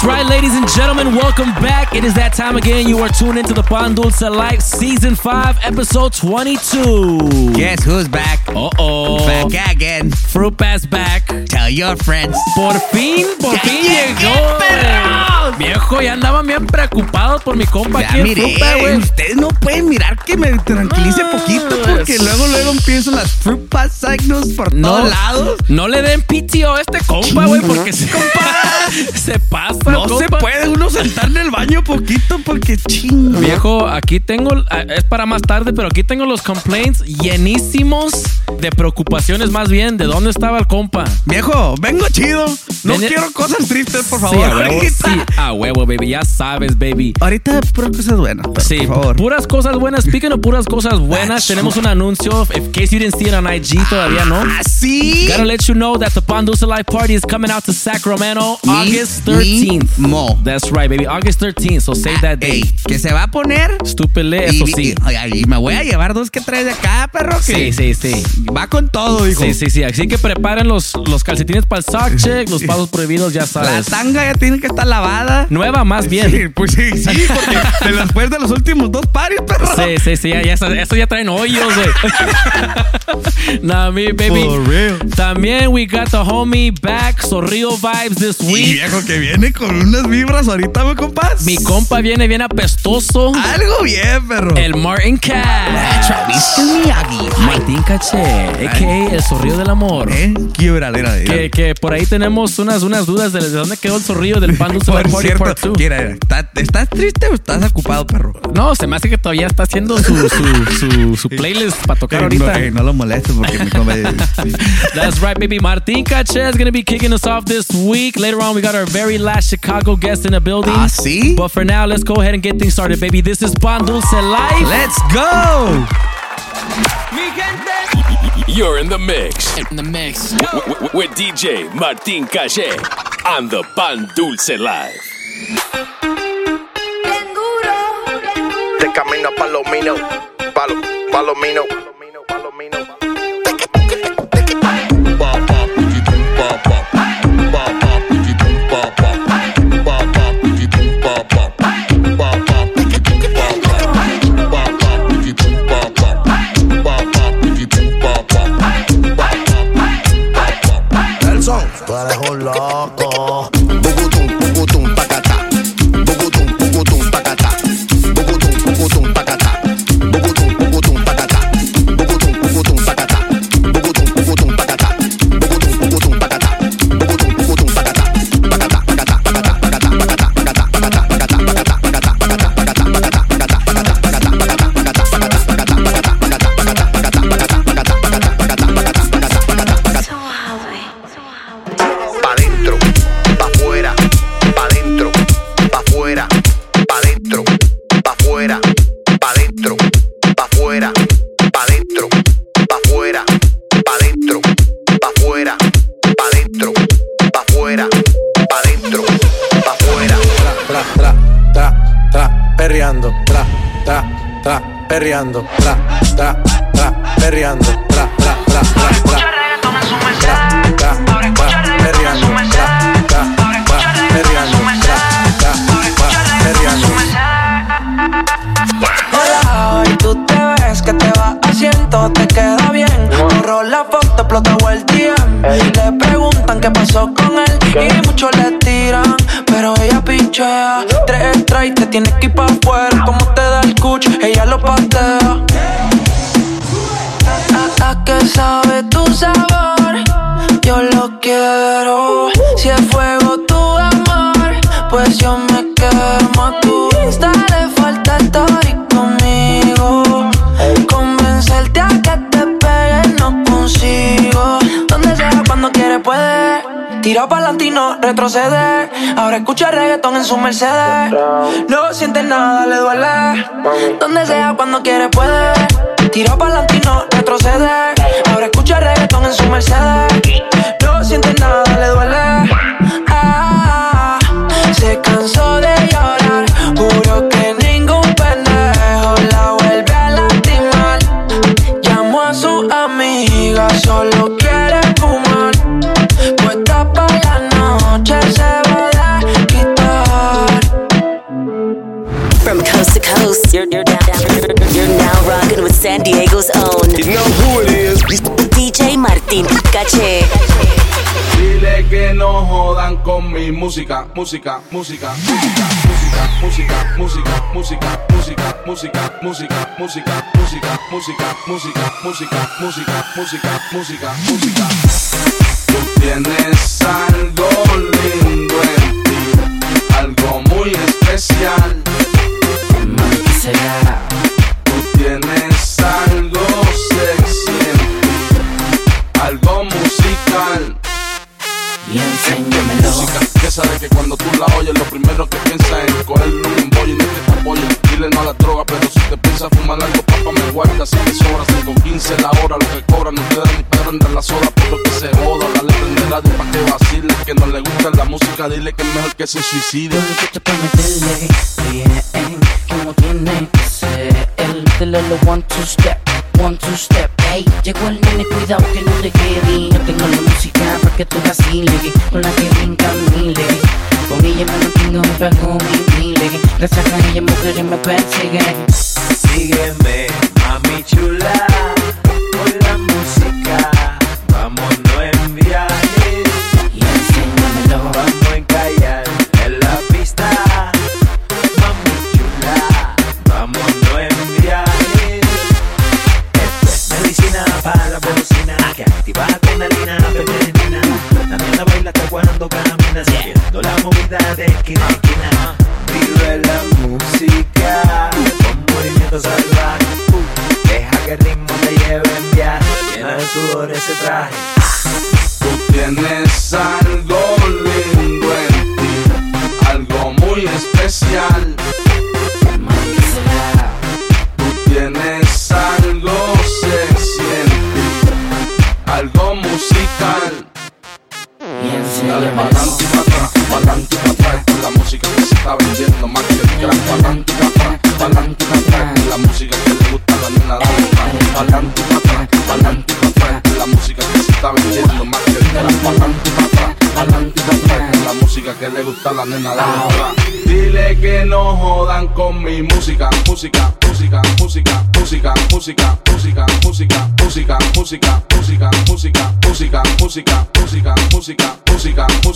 That's right, ladies and gentlemen. Welcome back. It is that time again. You are tuned into the Pan Dulce Life Season 5, Episode 22. Guess who's back? Uh oh. Back again. Fruit Pass back. Your friends. Por fin, por Ya fin llegué, llegó. perros. Viejo, ya andaban bien preocupados por mi compa Ya aquí miré, ustedes no pueden mirar que me tranquilice Ah, poquito porque es- luego luego empiezan las fruit signos por No, todos lados. no le den PTO a este compa, güey, porque se, se pasa, No se compa. puede uno sentar en el baño poquito porque chingo. Viejo, aquí tengo, es para más tarde, pero aquí tengo los complaints llenísimos de preocupaciones más bien de dónde estaba el compa. Viejo, vengo chido. No Ven- quiero cosas tristes, por Sí, favor. a huevo, ahorita, sí, a huevo, baby, ya sabes, baby. ahorita puras cosas buenas, pero Sí, por favor. puras cosas buenas. Speaking of puras cosas buenas, tenemos un anuncio. In case you didn't see it on IG todavía, ¿no? Ah, sí. Gotta let you know that the Pandusa Life Party is coming out to Sacramento August 13th. ni mo. That's right, baby. August 13th. So save that Ey, date. que se va a poner. Stupid lit, Y, eso sí. y- ay, y me voy a llevar dos que tres de acá, perro. Que Sí, sí, sí. Va con todo, hijo. Sí, sí, sí. Así que preparen los, los calcetines para el sock check, los pasos prohibidos, ya La sabes. tanga ya tiene que estar lavada. Nueva más bien. Sí, pues sí, sí, porque de después de los últimos dos pares, perro. Sí, sí, sí, ya, ya, eso ya traen hoyos, güey. nah, me, baby. For real. También we got the homie back, Sorrio Vibes this Y week. viejo que viene con unas vibras ahorita, ¿me compas? Mi compa viene bien apestoso. Algo bien, perro. El Martin Cat. Travis Miyagi. Martín Caché, a.k.a. el Zorrillo del Amor. ¿Eh? Qué bradera de Que, que por ahí tenemos unas, unas dudas de, de dónde quedó el zorrillo del Pan Dulce Por cierto, Part 2. mira, ¿está- ¿estás triste o estás ocupado, perro? No, se me hace que todavía está haciendo su, su, su, su playlist para tocar ahorita. No, no lo molestes porque mi compa... That's right, baby. Martin Caché is going to be kicking us off this week. Later on, we got our very last Chicago guest in the building. ¿Ah, sí? But for now, let's go ahead and get things started, baby. This is Pan Dulce Life. Let's go! You're in the mix In the mix. w- w- with DJ Martin Calle on the Pan Dulce Live. De camino a Palomino. Palo, Palomino. Palomino. Tira pa'lante y no retrocede. Ahora escucha reggaetón en su Mercedes. No siente nada, le duele. Donde sea, cuando quiere, puede. Tira pa'lante y no retrocede. Ahora escucha reggaetón en su Mercedes. No siente nada, le duele. Ah, se cansó rocking with San Diego's own. You know who it is. DJ Martín Caché. Dile que no jodan con mi música, música, música, música, música, música, música, música, música, música, música, música, música, música, música, música, música, música, música, música. Tú tienes algo lindo en ti, algo muy especial. Tú tienes algo sexy en algo musical. Música que sabe que cuando tú la oyes lo primero que piensas es cogerle un bollo y no que Dile no a la droga pero si te piensas fumar algo papá me guarda Si te sobra 5 15 la hora lo que cobran dan ni para andar la sola por lo que se joda Dale prende radio pa' que vacile Que no le gusta la música dile que es mejor que se suicide Yo pa' meterle bien, como tiene que ser. El del one two step, one two step. Ey, llegó el nene, cuidado que no te quede. Yo tengo la música para que tú vaciles, con la que brinca mile. Con ella me mantengo un trago humilde Las sacan ellas mujeres me persiguen. Sígueme, mami chula. nada de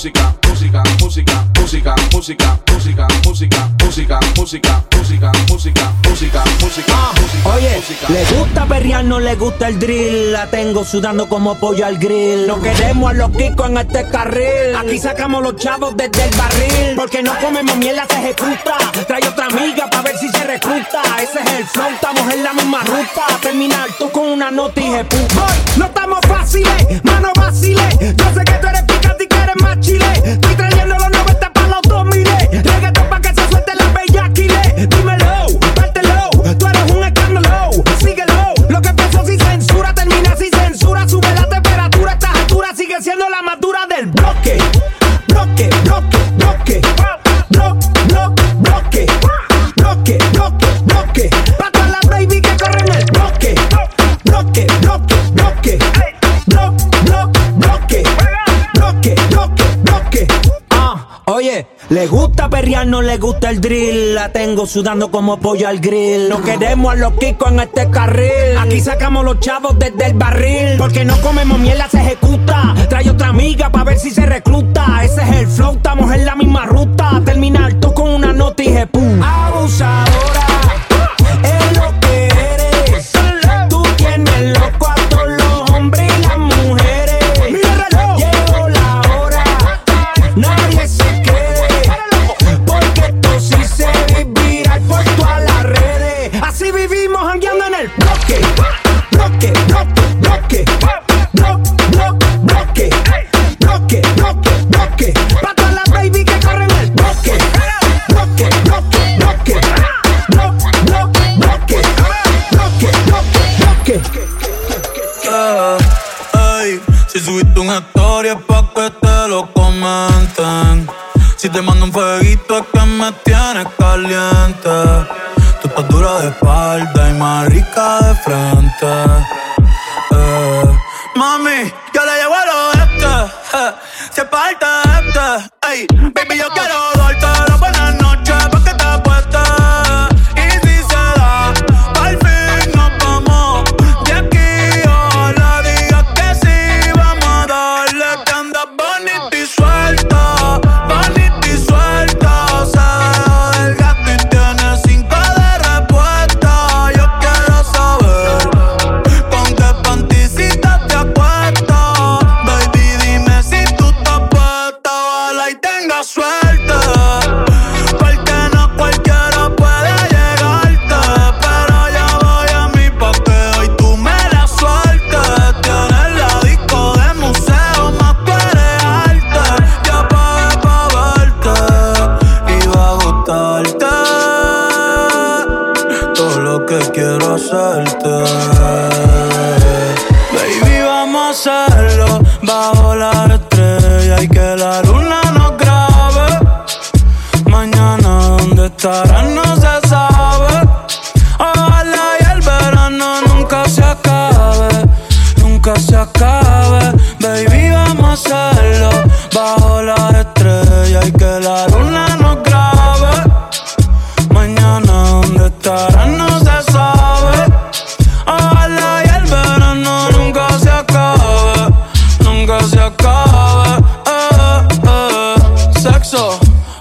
música, música, música, música, música, música, música, música, música, música, música, música, música, música, Oye, le gusta perrear, no le gusta el drill. La tengo sudando como pollo al grill. No queremos a los kikos en este carril. Aquí sacamos los chavos desde el barril. Porque no comemos mierda, se ejecuta. Trae otra amiga para ver si se recluta. Ese es el flow, estamos en la misma ruta. Terminar tú con una nota y. No estamos fáciles, mano vaciles. Yo sé que tú eres más chile. Estoy le gusta perrear, no le gusta el drill. La tengo sudando como pollo al grill. No queremos a los kikos en este carril. Aquí sacamos los chavos desde el barril. Porque no comemos mierda, se ejecuta. Trae otra amiga para ver si se recluta. Ese es el flow, estamos en la misma ruta. Terminar tú con una nota y jepu. Abusadora,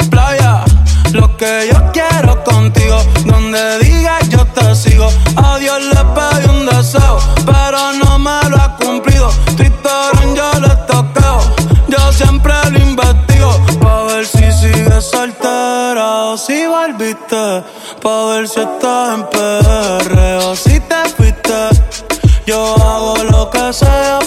playa, lo que yo quiero contigo. Donde digas yo te sigo. A Dios le pedí un deseo, pero no me lo ha cumplido. Tristón yo le toqueo, yo siempre lo investigo. Pa' ver si sigue soltera o si volviste. Pa' ver si estás en PR o si te fuiste. Yo hago lo que sea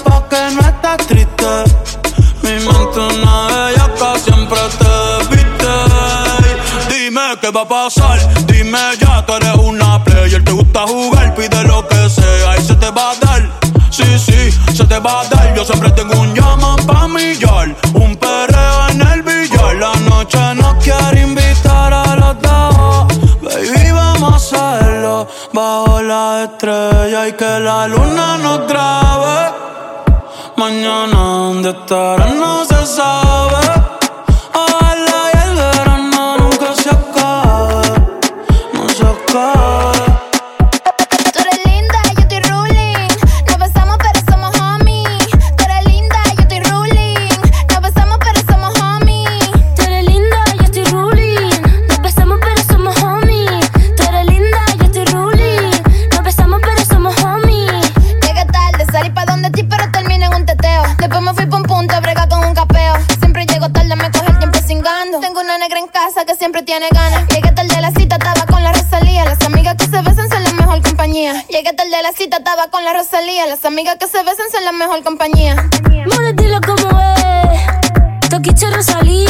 qué va a pasar. Dime ya, tú eres una player. Te gusta jugar, pide lo que sea y se te va a dar. Sí, sí, se te va a dar. Yo siempre tengo un llaman pa' millar. Un perreo en el billar. La noche no quiere invitar a los dos. Baby, vamos a hacerlo bajo la estrella y que la luna nos grabe. Mañana, ¿dónde estará? No se sabe. Llegué tarde a la cita, estaba con la Rosalía. Las amigas que se besan son la mejor compañía. compañía. Mora, dilo como es. Toquiche Rosalía.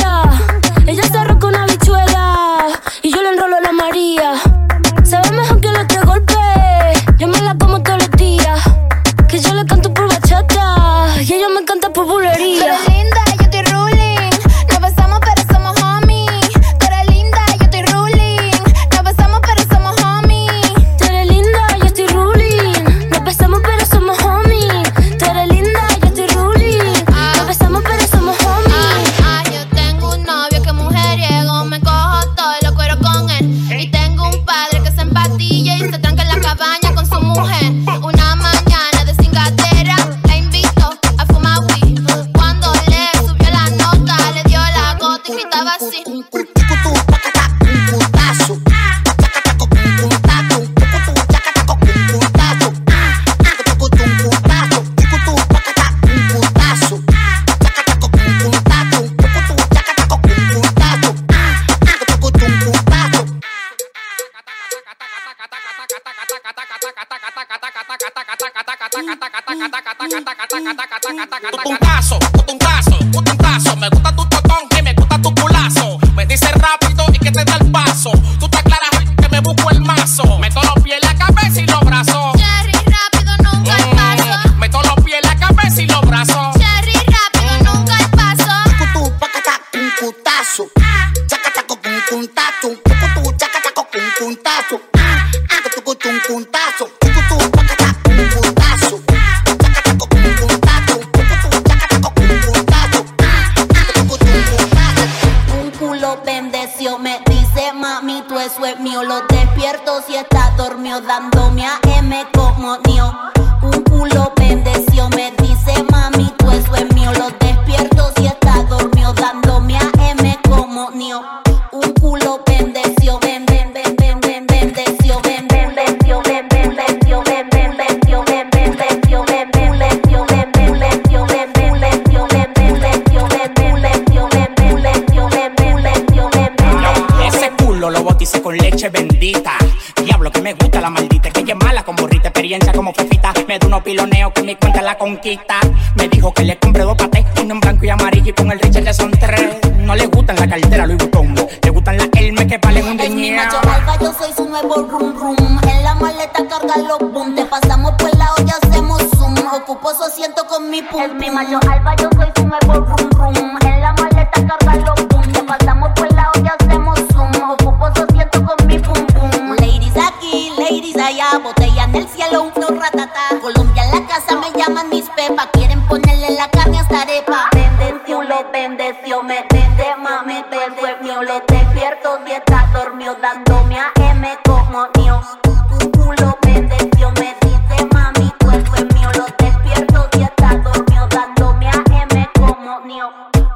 Como mío. Tu culo bendeció, me dice, mami, cuerpo es mío. Lo despierto si está dormido, dándome a M como.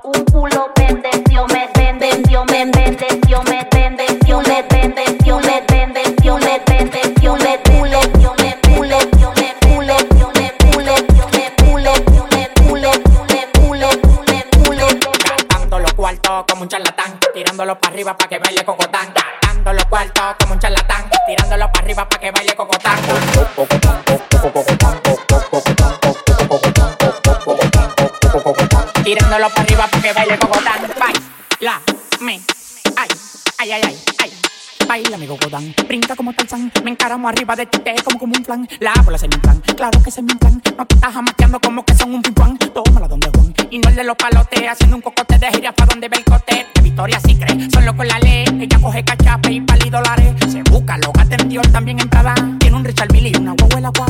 Un culo bendeció, me me bendeció, me bendeció, me bendeció, me bendeció, me bendeció, me bendeció, me bendeció, me bendeció, me bendeció, me bendeció, me bendeció, me bendeció, me bendeció. Gastando los cuartos como un charlatán, tirándolo para arriba para que baile cocotán. Tirándolo para arriba para que baile cocotán. Baila, me, ay, ay, ay, ay, ay. Baila mi cocotán, brinca como Tarzán, me encaramo arriba de ti, como como un flan. La bola se me inflan, claro que se me inflan. No estás jamaqueando como que son un pimpán. Tómala donde Juan, y no el de los palotes, haciendo un cocote de gira pa' donde ve el cote. Que Victoria sí cree, solo con la ley. Ella coge cachape y pali dólares. Se busca en Dior, también en Prada. Tiene un Richard Mille y una huevuela cuadrada. Cocotán,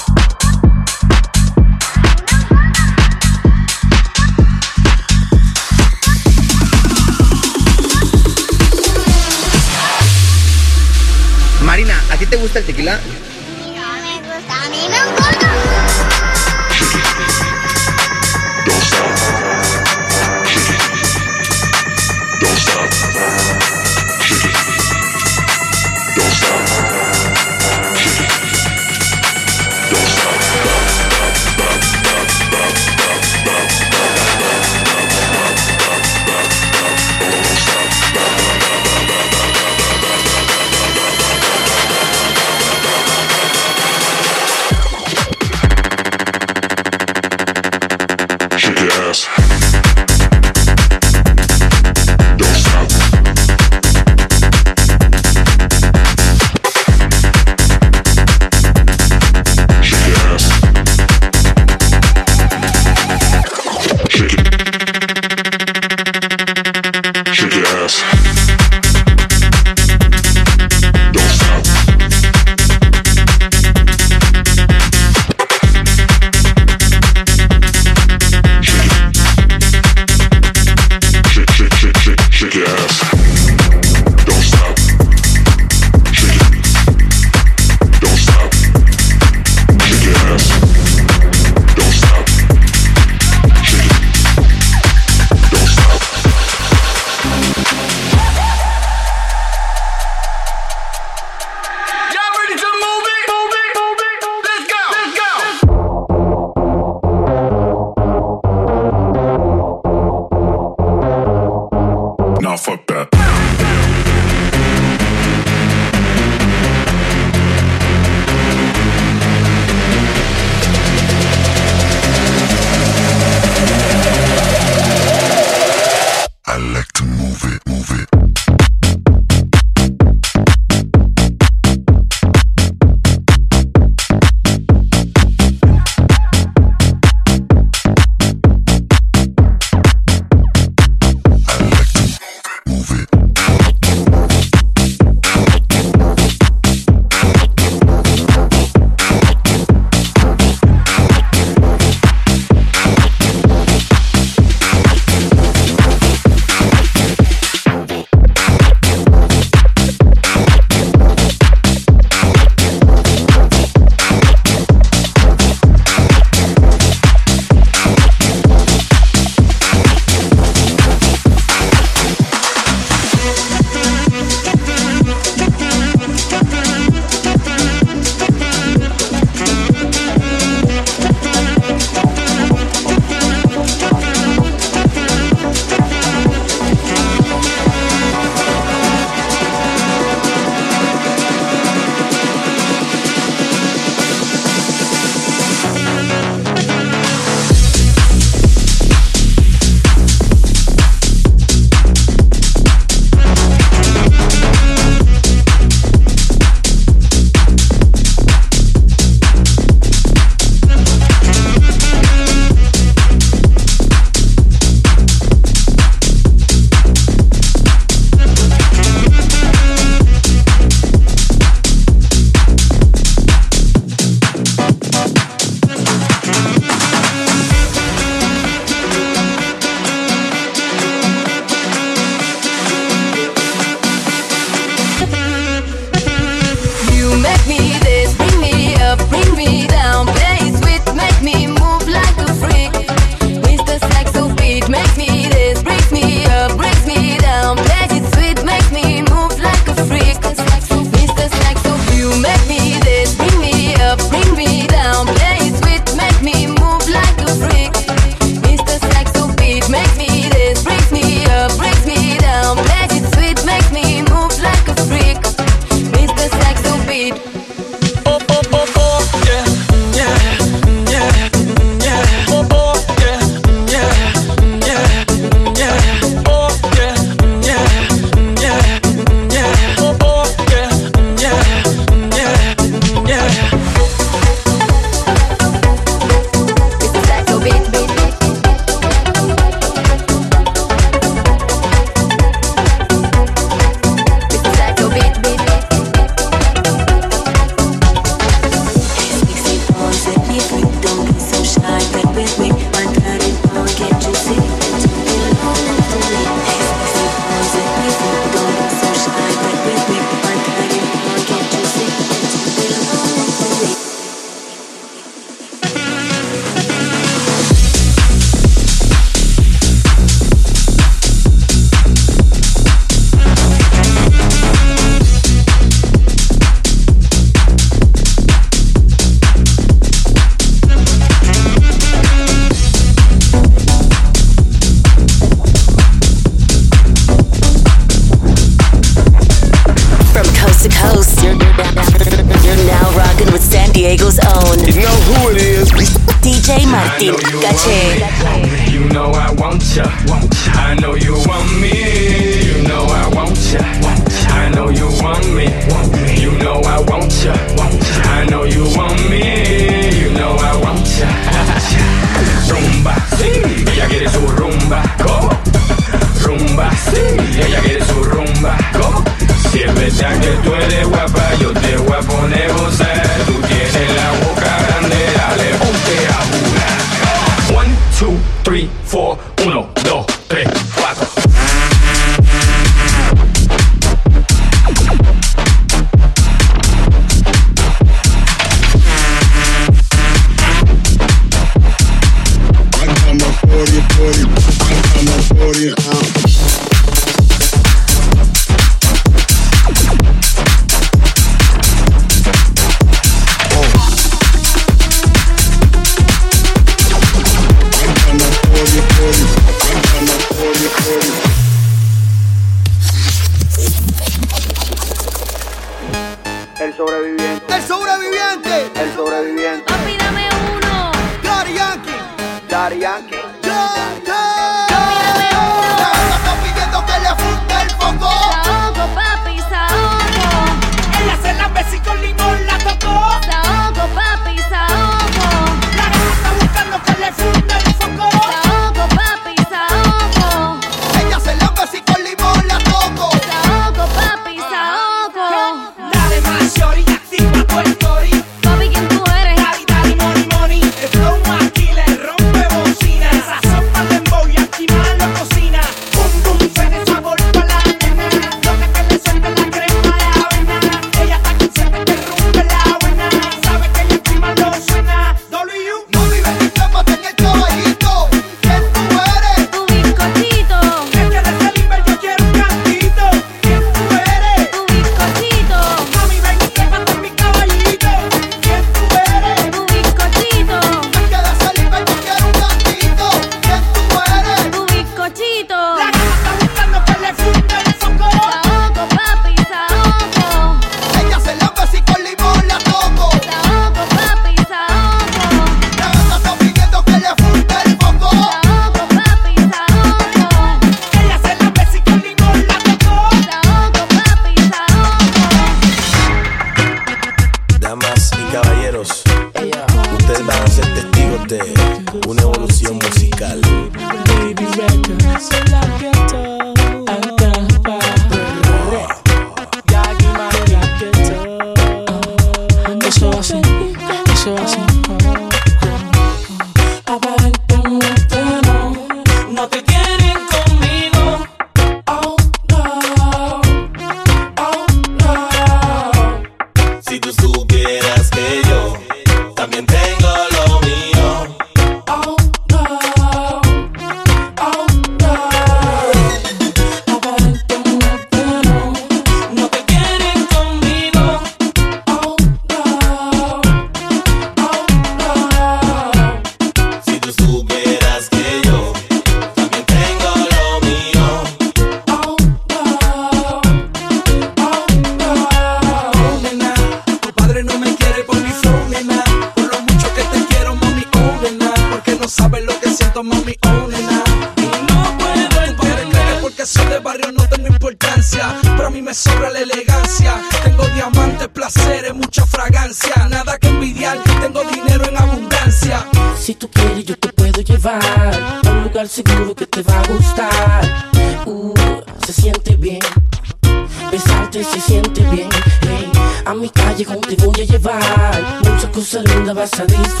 cosas lindas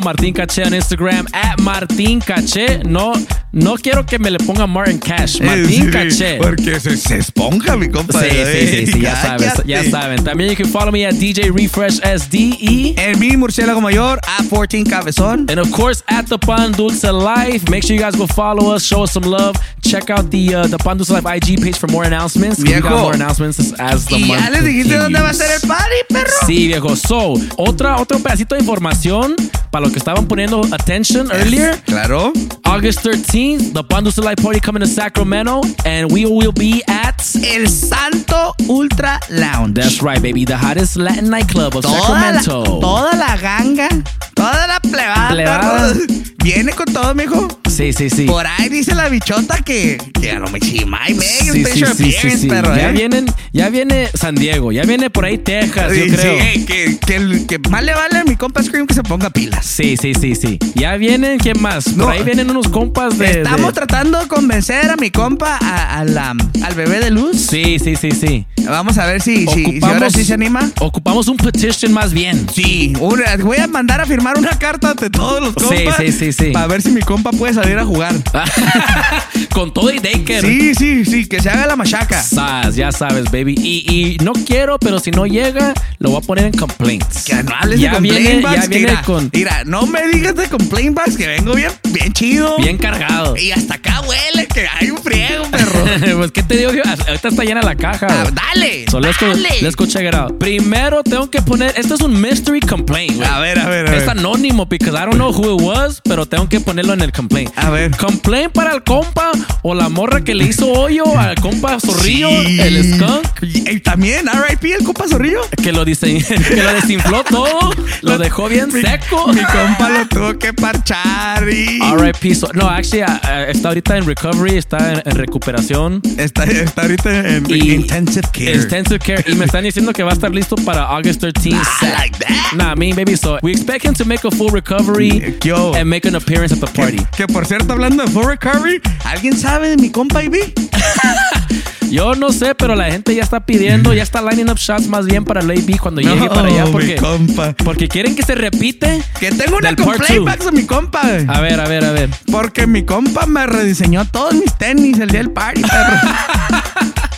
follow Martin Cache on Instagram at Martin Cache. No, no quiero que me le ponga Martin Cash. Martin Sí, Cache. Porque se, se esponja, mi compa. Sí, sí, sí, sí, ya Cállate. ya saben. También you can follow me at DJ Refresh SDE. En mi murciélago mayor, at 14 cabezón. And of course, at the Pan Dulce Life. Make sure you guys go follow us, show us some love. Check out the uh, the Pan Dulce Life IG page for more announcements. We got more announcements as, the Y month ya les dijiste dónde va a ser el perro. Sí, viejo. So, otra, otro pedacito de información para los que estaban poniendo attention earlier. Claro. August 13th, the Pan Dulce Life Party coming to Sacramento, and we will be at El Santo Ultra Lounge. That's right, baby, the hottest Latin nightclub of Toda la, Sacramento. toda la ganga, toda la plebada. Viene con todo, mijo. Sí, sí, sí. Por ahí dice la bichota que, que a lo mejor y medio, Sí, un sí, sí, sí, sí. perro, Ya eh. vienen, ya viene San Diego, ya viene por ahí Texas, yo creo. sí, que, que, que más le vale a mi compa Scream que se ponga pilas. Sí, sí, sí, sí. Ya vienen, ¿quién más? Por No. ahí vienen unos compas de. Estamos de- tratando de convencer a mi compa a, a la- al bebé de luz. Sí, sí, sí, sí. Vamos a ver si, si, si ahora sí se anima. Ocupamos un petition más bien. Sí, una- voy a mandar a firmar una carta ante todos los Sí, compas. sí, sí, sí. Para ver si mi compa puede salir a jugar. Con todo y Daker. Sí, sí, sí, que se haga la machaca. Sas, ya sabes, baby. Y, y no quiero, pero si no llega, lo voy a poner en complaints. Que no hables ya de viene, complaint ya bags, que viene mira, con Mira, no me digas de complaint bags que vengo bien, bien chido. bien cargado. Y hasta acá huele que hay un friego, perro. pues, ¿qué te digo? yo? Ahorita está llena la caja. Ah, dale, So, let's go, dale. let's go check it out. Primero tengo que poner, esto es un mystery complaint, güey. A ver, a ver, a ver. Anónimo because I don't know who it was, pero tengo que ponerlo en el complaint. A ver. Complaint para el compa o la morra que le hizo hoyo al compa Zorrillo, Sí. el skunk, Y, y también RIP el compa Zorrillo. que lo, que lo desinfló todo, lo dejó bien seco. Mi compa lo tuvo que parchar y... RIP. So- no, actually, uh, uh, está ahorita en recovery, está en, en recuperación. Está, está ahorita en Y- intensive care. Intensive care. Y me están diciendo que va a estar listo para August 13th. Nah, like that. Nah, me baby. So we expect him to make a full recovery mm, eh, Yo. and make an appearance at the party. Que por cierto, hablando de full recovery, ¿alguien sabe de mi compa Ivy? Yo no sé, pero la gente ya está pidiendo, ya está lining up shots más bien para el AB cuando llegue para allá porque, compa. porque quieren que se repite. Que tengo una two. bags de mi compa. güey. A ver, a ver, a ver. Porque mi compa me rediseñó todos mis tenis el día del party, perro.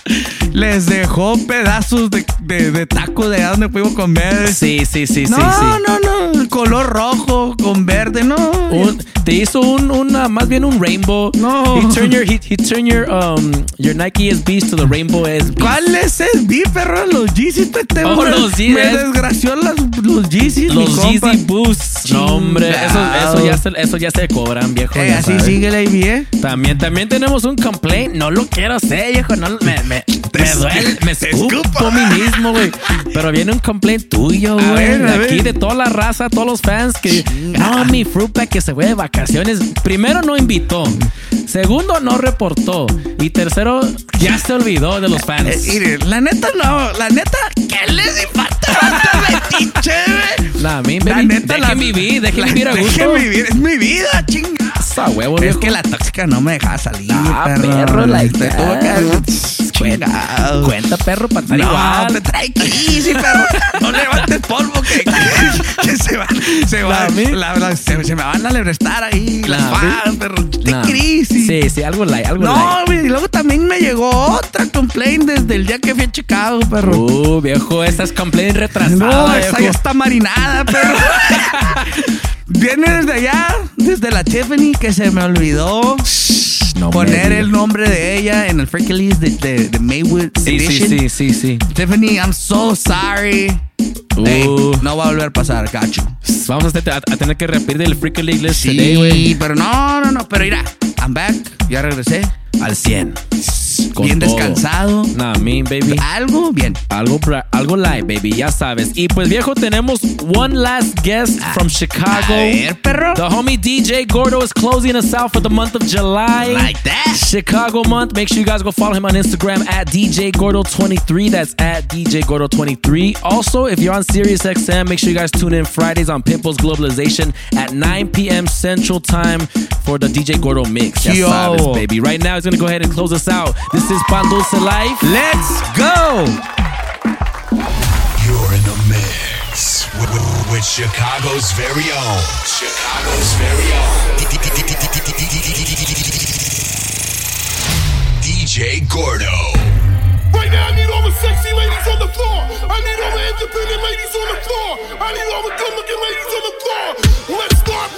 Les dejó pedazos de, de, de taco de allá donde fuimos a comer. Sí, sí, sí, no, sí, sí. no, no. el Color rojo con verde, no. Un- te hizo un, una, más bien un rainbow. No. He turned your, he, he turned your, um, your Nike To the rainbow SBs. ¿Cuál es el B, perro? Los Yeezys, pete. Oh, me- los Yeezys. Me desgració las, los Yeezys, mi Los compa. Yeezy Boosts. No, hombre, eso, eso, ya se, eso ya se cobran, viejo. Eh, así sigue la IB, ¿eh? También, también tenemos un complaint. No lo quiero hacer, viejo. No, me, me, me duele, me escupo a mí mismo, güey. Pero viene un complaint tuyo, güey. aquí, de toda la raza, todos los fans que. No, mi fruta que se fue de vacaciones. Primero, no invitó. Segundo, no reportó. Y tercero, ya se olvidó de los Eh, fans. mire, la neta no, la neta, ¿qué les falta? Metiche, güey. Nah, mi La neta, dejen la- vivir, dejen la- vivir a gusto. Dejen vivir, es mi vida, chinga. Esa huevo, Es viejo. que la tóxica no me deja salir, Ah, perro. perro, like tuvo que- Chingado. Cuenta, perro, para estar No, igual. te trae easy, perro. No levantes polvo que, que, que se va, se va, La, la- la- se, se me van a lebrestar ahí La, fans, perro. Crisis. Sí, sí, algo light, algo light. No, güey, y luego también me llegó otra complaint desde el día que fui a Chicago, perro. Uh, viejo, esa es complaint retrasada. No, esa viejo. ya está marinada, perro. Viene desde allá, desde la Tiffany, que se me olvidó No poner el nombre de ella en el freaky list de, de, de Maywood Sí, sí, Edition. sí, sí, sí. Tiffany, I'm so sorry. Uh. No va a volver a pasar, cacho. Vamos a, te- a- a tener que repetir del Freaky League List Sí, today, güey. pero no, no, no. Pero mira, I'm back. Ya regresé. Al 100. Con bien todo. descansado. Nah, me, baby. Algo bien. Algo, algo live, baby, ya sabes. Y pues, viejo, tenemos one last guest ah, from Chicago. A ver, perro. The homie DJ Gordo is closing us out for the month of July. Like that. Chicago month. Make sure you guys go follow him on Instagram at DJ Gordo23. That's at DJ Gordo23. Also, if you're on SiriusXM, make sure you guys tune in Fridays on Pimples Globalization at 9 p.m. Central Time for the DJ Gordo mix. Ya sabes, baby. Right now, he's gonna go ahead and close us out. This is Pan Dulce Life. Let's go! You're in the mix with, with- with Chicago's very own. Chicago's very own. DJ Gordo. Right now, I need all the sexy ladies on the floor. I need all the independent ladies on the floor. I need all the good looking ladies on the floor. Let's start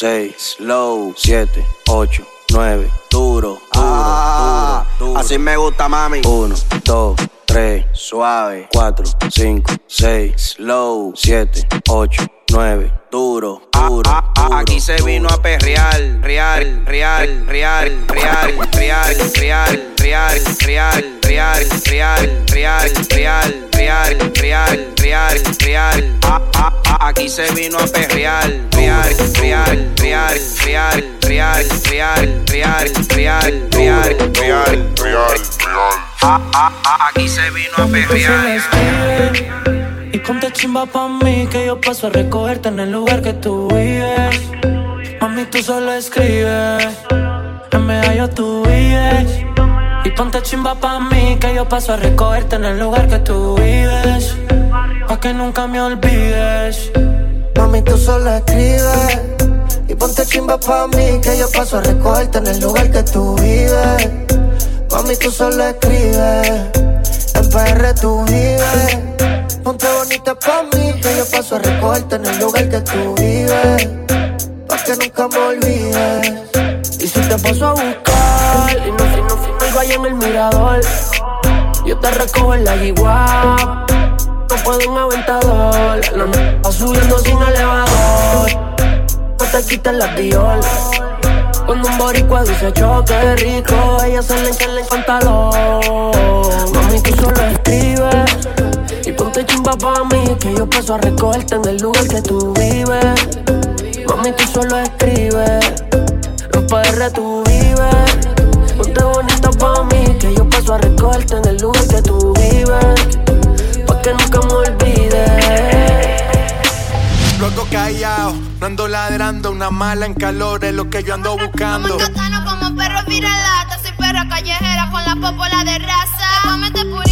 6, low, 7, 8, 9, duro, ah, duro, duro, Así me gusta, mami. 1, 2, 3, suave, 4, 5, 6, low, 7, 8, 9, duro duro. Aquí se vino a perrear, real, real, real, real, real, real, real, real, real, real, real, real, real, real, real, real, real. Ah, ah, ah, Aquí se vino a perrear, real, real, real, real, real, real, real, real, real, real, real. Ah, ah, ah, Aquí se vino a perrear. Ponte chimba pa' mí que yo paso a recogerte en el lugar que tú vives. Mami, tú solo escribes. En medallo tú vives. Y ponte chimba pa' mí que yo paso a recogerte en el lugar que tú vives. Pa' que nunca me olvides. Mami, tú solo escribes Y ponte chimba pa' mí Que yo paso a recogerte en el lugar que tú vives Mami, tú solo escribes En PR tú vives Ponte bonita pa' mí Que yo paso a recogerte en el lugar que tú vives. Pa' que nunca me olvides. Y si te paso a buscar Y no si no si no vaya en el mirador Yo te recojo en la yigua No puedo un aventador La va subiendo sin elevador. No te quites la dior Cuando un boricua dice choque rico, ella se le enchala en pantalón. Mami, tú solo escribes ponte chimba pa' mí, que yo paso a recogerte en el lugar que tú vives. Mami, tú solo escribes, en PR tú vives. Ponte bonita pa' mí, que yo paso a recogerte en el lugar que tú vives. Pa' que nunca me olvides. Luego callado, no ando ladrando, una mala en calor es lo que yo ando buscando. Catano como perro viralata, soy perra callejera con la popola de raza.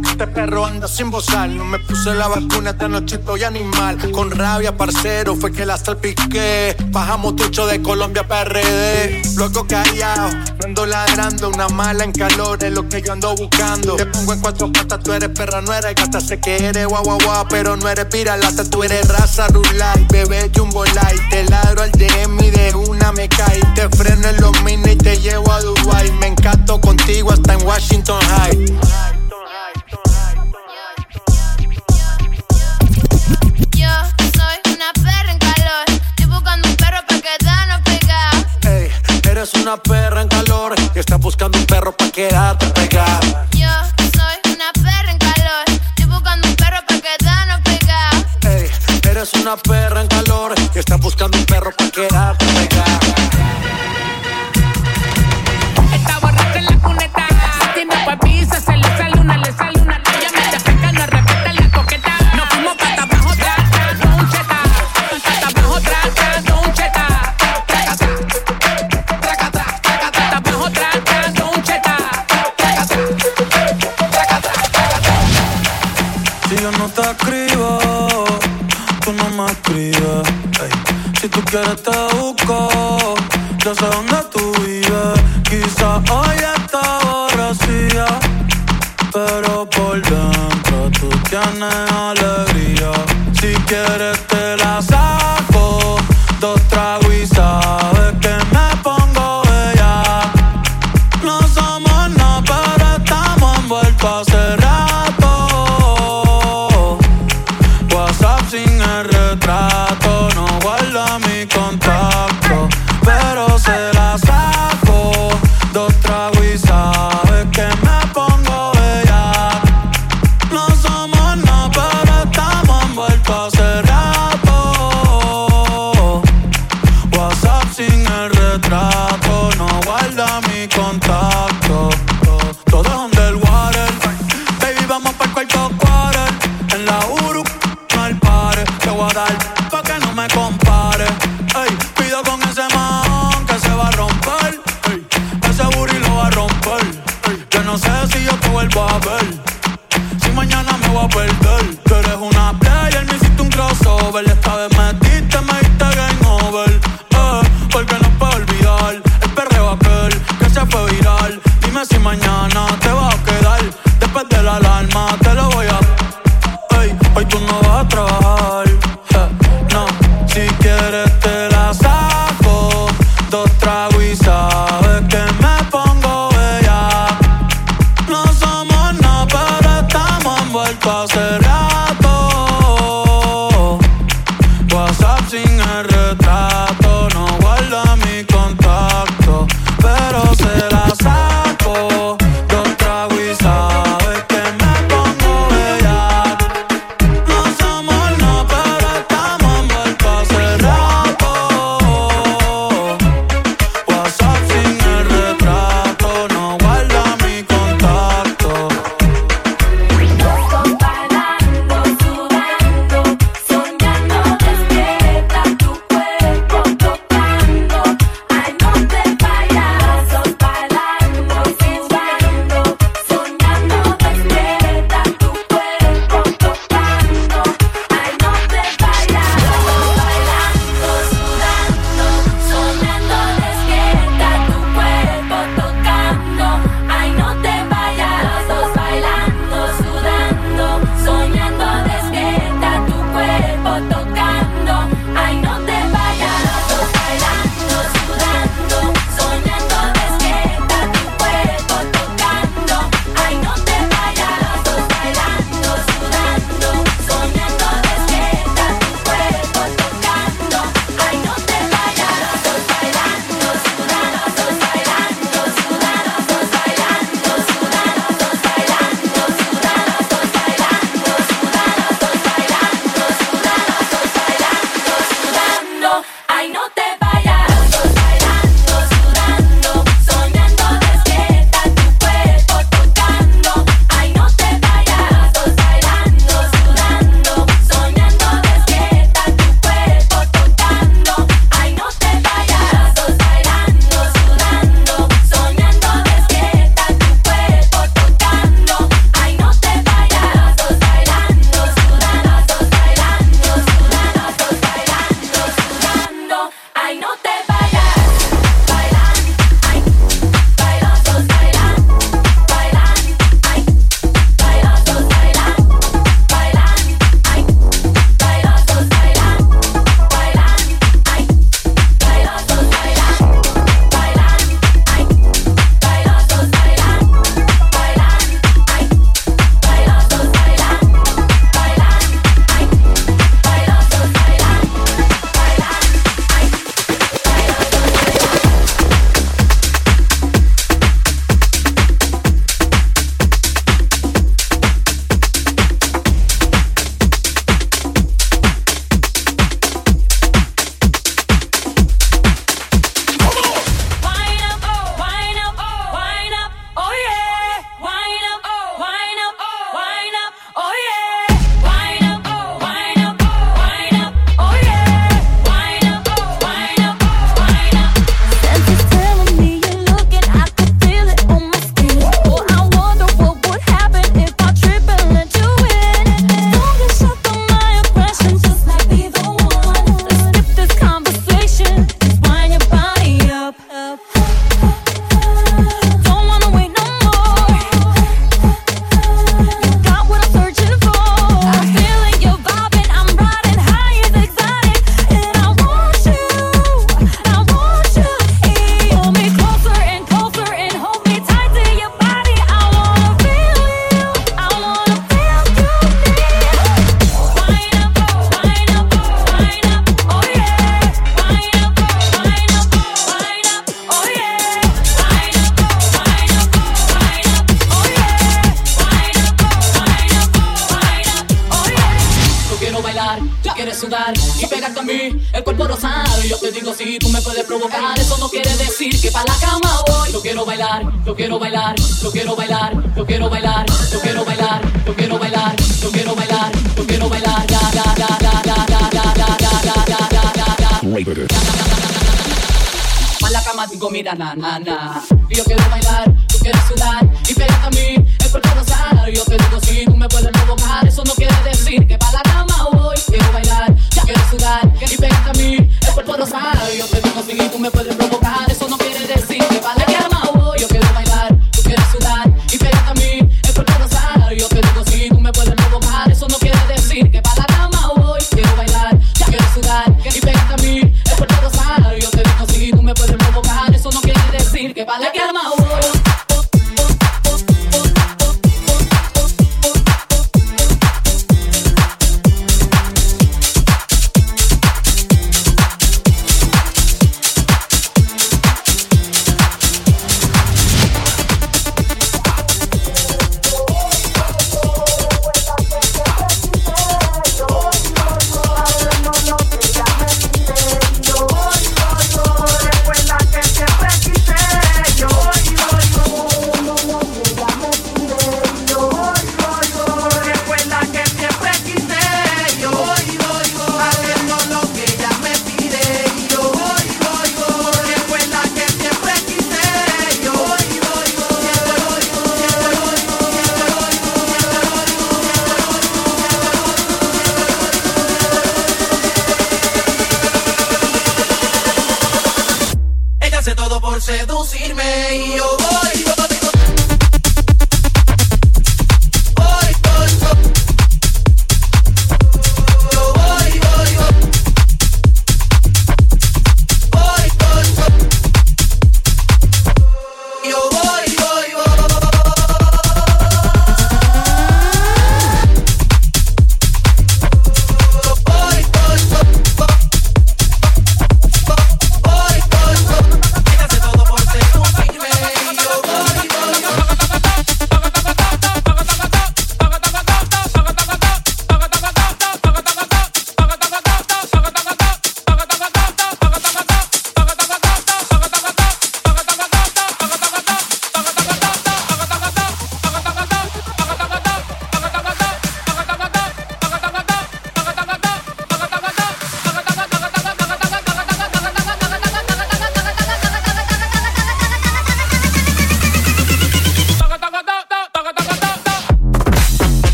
Que este perro anda sin bozal. No me puse la vacuna, esta noche estoy animal. Con rabia, parcero, fue que la salpiqué. Bajamos tucho de Colombia PRD. Luego callado, no ando ladrando. Una mala en calor es lo que yo ando buscando. Te pongo en cuatro patas, tú eres perra, no eres gata. Sé que eres guau guau guau, pero no eres piralata. Tú eres raza rulay, bebé jumbo light. Te ladro al DM y de una me cae. Te freno en los mini y te llevo a Dubai. Me encanto contigo hasta en Washington High. Una perra en calor que está buscando un perro pa' quedarte pegada. Yo soy una perra en calor, estoy buscando un perro pa' quedarnos pegados. Ey, eres una perra en calor que está buscando un perro pa' quedarte pegada. Si tú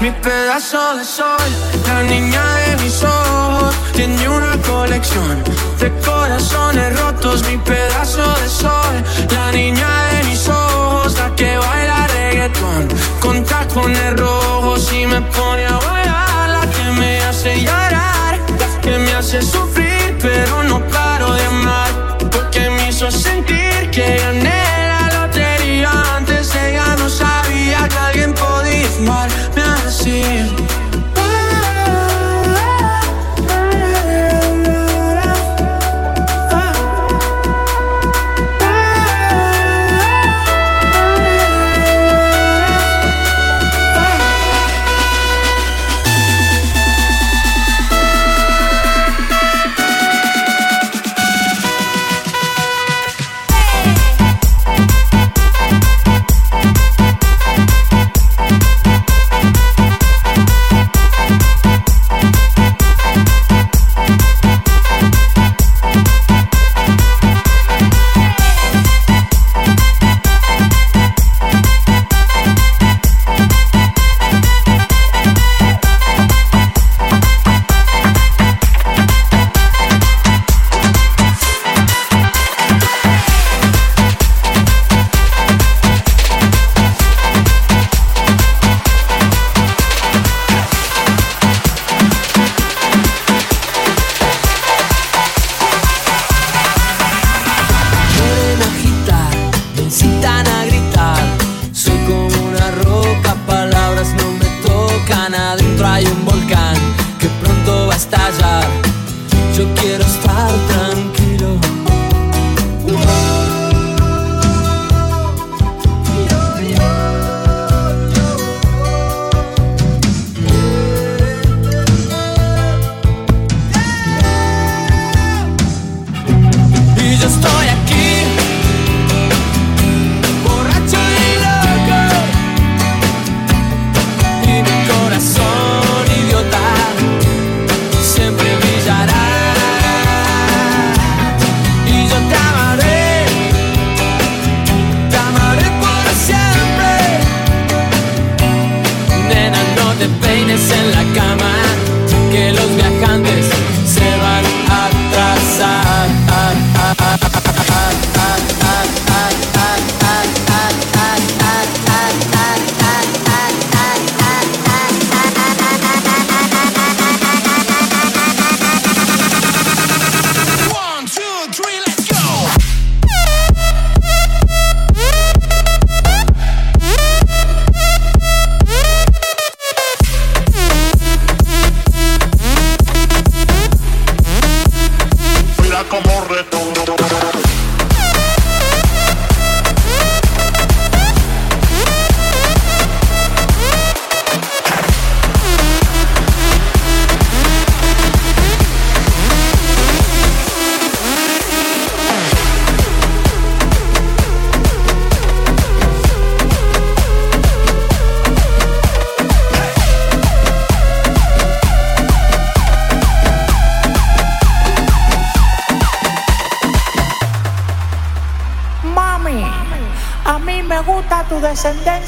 Mi pedazo de sol, la niña de mis ojos, tiene una colección de corazones rotos. Mi pedazo de sol, la niña de mis ojos, la que baila reggaetón con tacones rojos y me pone a bailar. La que me hace llorar, la que me hace sufrir, pero no paro de amar porque me hizo sentir que gané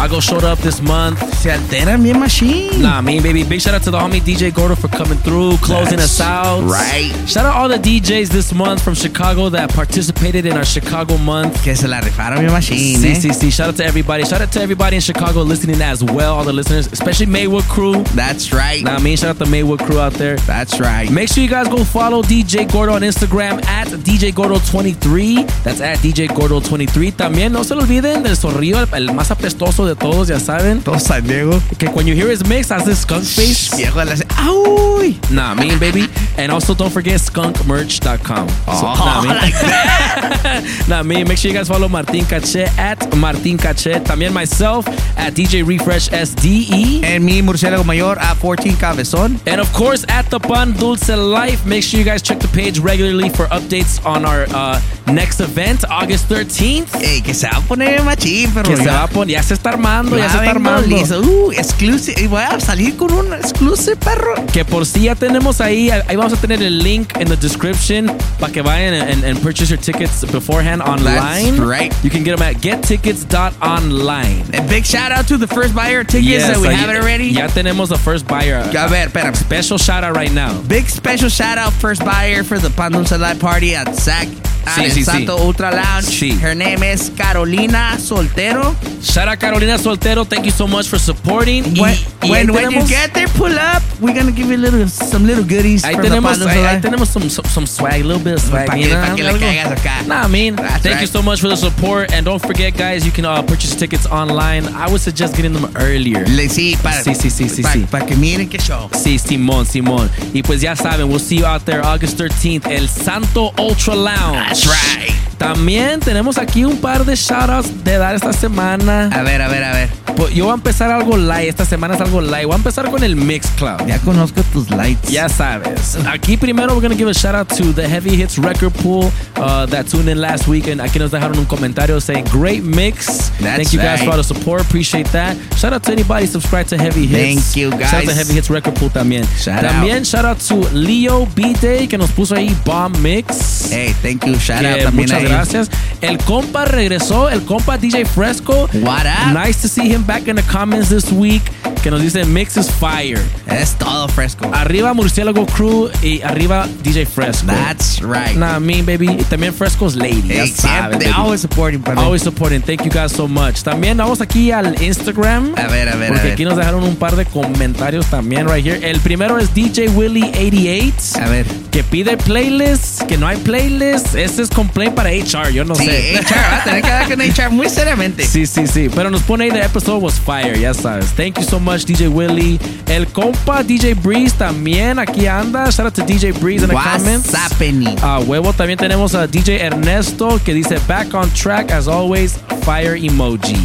Chicago showed up this month. Se alteran bien machine. Nah, I mean, baby, big shout out to the homie DJ Gordo for coming through, closing That's us out. right. Shout out all the DJs this month from Chicago that participated in our Chicago month. Que se la rifaron bien machine, Sí, eh. sí, sí. Shout out to everybody. Shout out to everybody in Chicago listening as well, all the listeners, especially Maywood crew. That's right. Nah, I mean, shout out to Maywood crew out there. That's right. Make sure you guys go follow DJ Gordo on Instagram at DJ Gordo23. That's at DJ Gordo23. También no se lo olviden del el, el más apestoso de todos, ya saben. Todo San Diego. Que when you hear his mix, this skunk face. Viejo le hace, ¡Auy! Nah, me baby. And also don't forget skunkmerch.com. Oh, like that. nah, me. Make sure you guys follow Martin Cache at Martin Cache. También myself at DJ Refresh SDE. And me, murciélago mayor at 14 Cabezón. And of course, at the Pan Dulce Life, make sure you guys check the page regularly for updates on our uh, next event, August 13th. Ey, que se va a poner machín, pero Que se va a poner, ya se está armando, ya, se está armando. listo. Uh, exclusive. Y voy a salir con un exclusive, perro. Que por si ya tenemos ahí, ahí vamos a tener el link in the description para que vayan and, and purchase your tickets beforehand online. right. You can get them at gettickets.online. A big shout out to the first buyer tickets Yes, that we have it already. Ya tenemos the first buyer. A ver, espérame. Special shout out right now. Big special shout out first buyer for the Pan Dulce Live Party at SAC at ah, Sí, sí, sí. Santo Ultra Lounge. Sí. Her name is Carolina Soltero. Shout out Carolina Soltero. Thank you so much for supporting. Y- When, y when, when you get there, pull up. We're gonna give you a little, some little goodies Ahí from tenemos, ahí, ahí Live. tenemos some, some, some swag, a little bit of swag. Pa' you know, pa' que le algo. caigas acá. Nah, I mean, That's thank right. you so much for the support. And don't forget, guys, you can uh, purchase tickets online. I would suggest getting them earlier. Le, sí, para, Sí, sí, sí, sí, pa- sí. Para que miren qué show. Sí, Simón, Simón. Y pues ya saben, we'll see you out there August 13th, el Santo Ultra Lounge. That's right. También tenemos aquí un par de shoutouts de dar esta semana. A ver, a ver, a ver. Pues yo voy a empezar algo light. Esta semana es algo light. Voy a empezar con el Mixcloud. Ya conozco tus lights. Ya sabes. Aquí primero we're gonna give a shout out to the Heavy Hits Record Pool uh, that tuned in last week and aquí nos dejaron un comentario saying great mix. That's Thank you guys right. for all the support. Appreciate that. Shout out to anybody subscribed to Heavy Hits. Thank you, guys. Shout out to. Heavy Hits Record Pool también. Shout también shout out to Leo B Day que nos puso ahí Bomb Mix. Hey, thank you. Shout out también muchas ahí. gracias. El compa regresó, el compa DJ Fresco. What up? Nice to see him back in the comments this week. Que nos dice Mix is fire. Es todo fresco. Arriba Murciélago Crew y arriba DJ Fresco. That's right. Nah, me, baby. Y también Fresco's Lady. Hey, baby. always supporting, pero. Always supporting. Thank you guys so much. También vamos aquí al Instagram. A ver, a ver, a Porque ver. aquí nos dejaron un par de comentarios también right here. El primero es DJ Willy88. A ver. Que pide playlists, que no hay playlists. Ese es complaint para HR, yo no Sí, sé. HR, va a tener que dar con HR muy seriamente. Sí, sí, sí. Pero nos pone ahí the episode was fire, ya sabes. Thank you so much, DJ Willy. El compa DJ Breeze también aquí anda. Shout out to DJ Breeze in the What's comments. happening? A huevo también tenemos a DJ Ernesto que dice back on track as always, fire emoji.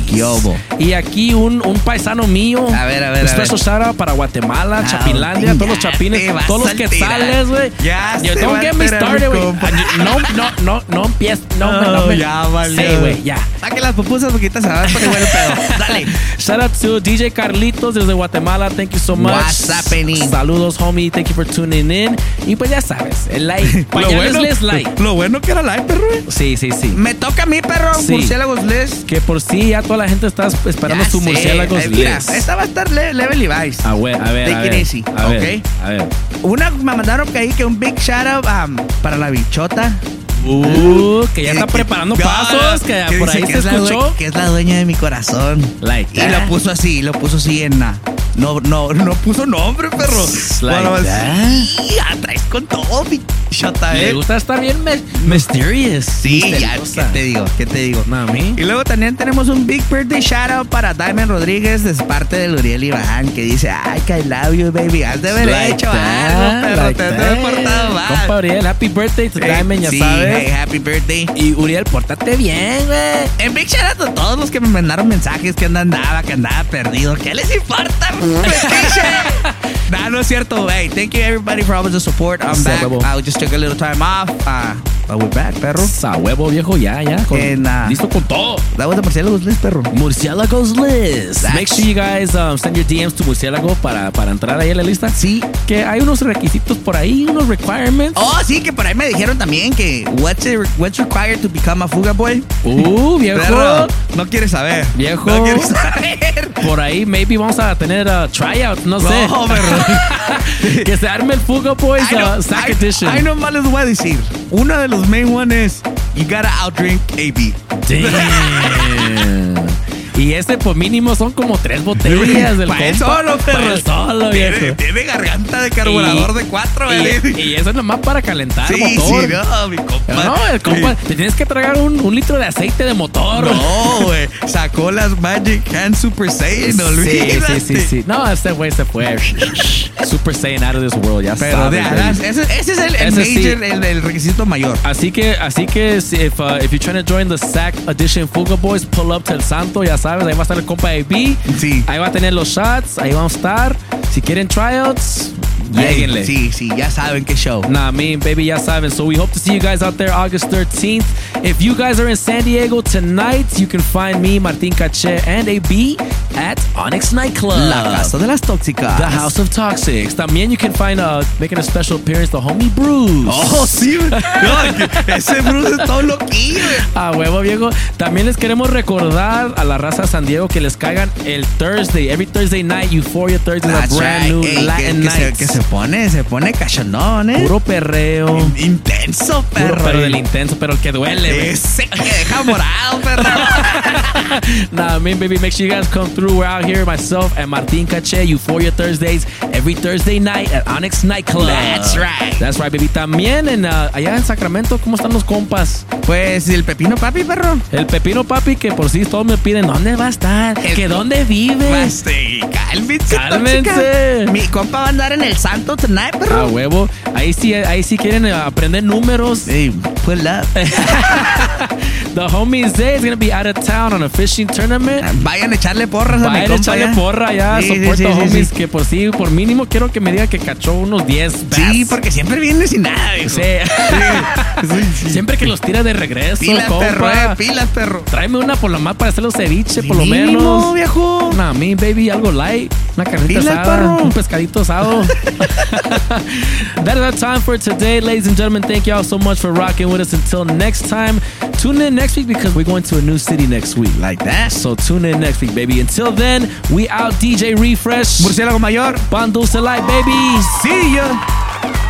Y aquí un, un paisano mío. A ver, a ver, Un a special ver. shout out para Guatemala, Ah, todos los chapines, todos los quetzales, güey. Ya Yo, don't get me started, güey. No, no, no, no empieces. No, me- no, Oh, ya valió. Sí, güey, ya. Saque las pupusas porque se va a poner bueno el pedo. Dale. Shout out to DJ Carlitos desde Guatemala. Thank you so much. What's happening? Saludos, homie. Thank you for tuning in. Y pues ya sabes, el like. Pañales les like. lo bueno que era live, perro. Sí, sí, sí. Me toca a mí, perro. Sí. Murciélagos Les. Que por sí ya toda la gente está esperando Ya su sé. murciélagos Eh, Mira, les. esta va a estar le- level y vice. A ver, a ver, a Take it ver. easy, A ver, ¿ok? a ver. Una me mandaron que ahí que un big shout out um, para la bichota. Uh, que ya está preparando que- pasos, que que por ahí que se la escuchó. que es la dueña de mi corazón. Like Y lo puso así, lo puso así en la. No, no, no puso nombre, perro. Like Bueno, ya traes con todo, bichota, Le eh. gusta estar bien me- mysterious. Sí, ya, ¿qué te digo? ¿Qué te digo? Mí. Y luego también tenemos un big birthday shout out para Diamond Rodríguez de parte de Uriel Iván que dice, ay, que I love you, baby. Has de haber Like hecho that, algo, perro. te has portado mal. Compa Uriel, happy birthday to Diamond, ya sí, sabes. Hey, happy birthday. Y Uriel, pórtate bien, güey. En big shout out a todos los que me mandaron mensajes que andaba, que andaba perdido. ¿Qué les importa, Nah, no es cierto. Hey, thank you everybody for all the support. I'm back. I just took a little time off. Uh, but we're back, perro. A huevo, viejo, ya, ya. con- And, uh, listo con todo. That was the Murciélagos list, perro. Murciélagos List. That's- Make sure you guys um, send your DMs to Murciélago para, para entrar ahí en la lista. Sí. Que hay unos requisitos por ahí, unos requirements. Oh, sí, que por ahí me dijeron también que what's, it- what's required to become a Fuga Boy. Uh, viejo. Perro, no quieres saber. Viejo. No quieres saber. Por ahí, maybe vamos a tener uh, tryouts, no sé. No, perro. que se arme el Fuga know- uh, Sack I- Edition. I nomás les voy a decir. Uno de los main one es you gotta outdrink AB. Damn. Y este, por mínimo, son como tres botellas del Pa' solo, perro. solo, Tiene, viejo. tiene garganta de carburador Y- de cuatro, y, ¿verdad? y eso es nomás para calentar Sí, motor. sí, no, mi compa. No, el compa, te tienes que tragar un, un litro de aceite de motor. No, güey. Sacó las Magic Hand Super Saiyan, Sí, olvídate. sí, sí, sí. No, este güey se fue. Super Saiyan out of this world, ya Pero sabes, de alas, ese, ese es el, el Ese sí. major, el, el requisito mayor. Así que, así que si if, uh, if you're trying to join the SAC Edition Fuga Boys, pull up to El Santo, ya sabes, ahí va a estar el compa AB. Sí. Ahí va a tener los shots, ahí vamos a estar. Si quieren tryouts, Lléguenle. Sí, sí, ya saben qué show. Nah, me, baby, ya saben. So we hope to see you guys out there August 13th. If you guys are in San Diego tonight, you can find me, Martin Cache, and AB at Onyx Nightclub. La Casa de las Tóxicas. The House of Toxics. También you can find, uh, making a special appearance, the homie Bruce. Oh, sí. No, ese Bruce es todo loquillo. A huevo, viejo. También les queremos recordar a la raza de San Diego que les caigan el Thursday, every Thursday night, Euphoria Thursday, is a brand right. new Ey, Latin que, que se, night. que se pone, se pone cachondón, ¿eh? Puro perreo. Intenso, Puro, perro. pero del intenso, pero el que duele. Ese que deja morado, perro. nah, I mean, baby, make sure you guys come through. We're out here, myself and Martin Cache, Euphoria Thursdays, every Thursday night at Onyx Nightclub. That's right. That's right, baby. También en, uh, allá en Sacramento, ¿cómo están los compas? Pues el pepino papi, perro. El Pepino Papi, que por sí todos me piden, ¿dónde va a estar? ¿Que dónde? Este, cálmense, Cálmense. Mi compa va a andar en el santo tonight, A perro. huevo. Ahí sí, ahí sí quieren eh, aprender números. Hey, pull up. The homie Zay is gonna be out of town on a fishing tournament. Vayan a echarle porras a mi Vayan a compa. echarle ya. porra ya. Sí, homies que por sí, por mínimo quiero que me diga que cachó unos 10 bass. Sí, porque siempre viene sin nada, viejo. Sí. Siempre que los tira de regreso, Pilas, compa. perro, eh, pilas, perro. Tráeme una por lo más para hacer los ceviche, por lo menos. viejo. Nah, me, baby, algo light. Una carnita asada, perro. un pescadito asado. that is our time for today, ladies and gentlemen. Thank you all so much for rocking with us. Until next time, tune in next week because we're going to a new city next week. Like that. So tune in next week, baby. Until then, we out DJ Refresh. Murciélago mayor. Pan Dulce Light, baby. See ya.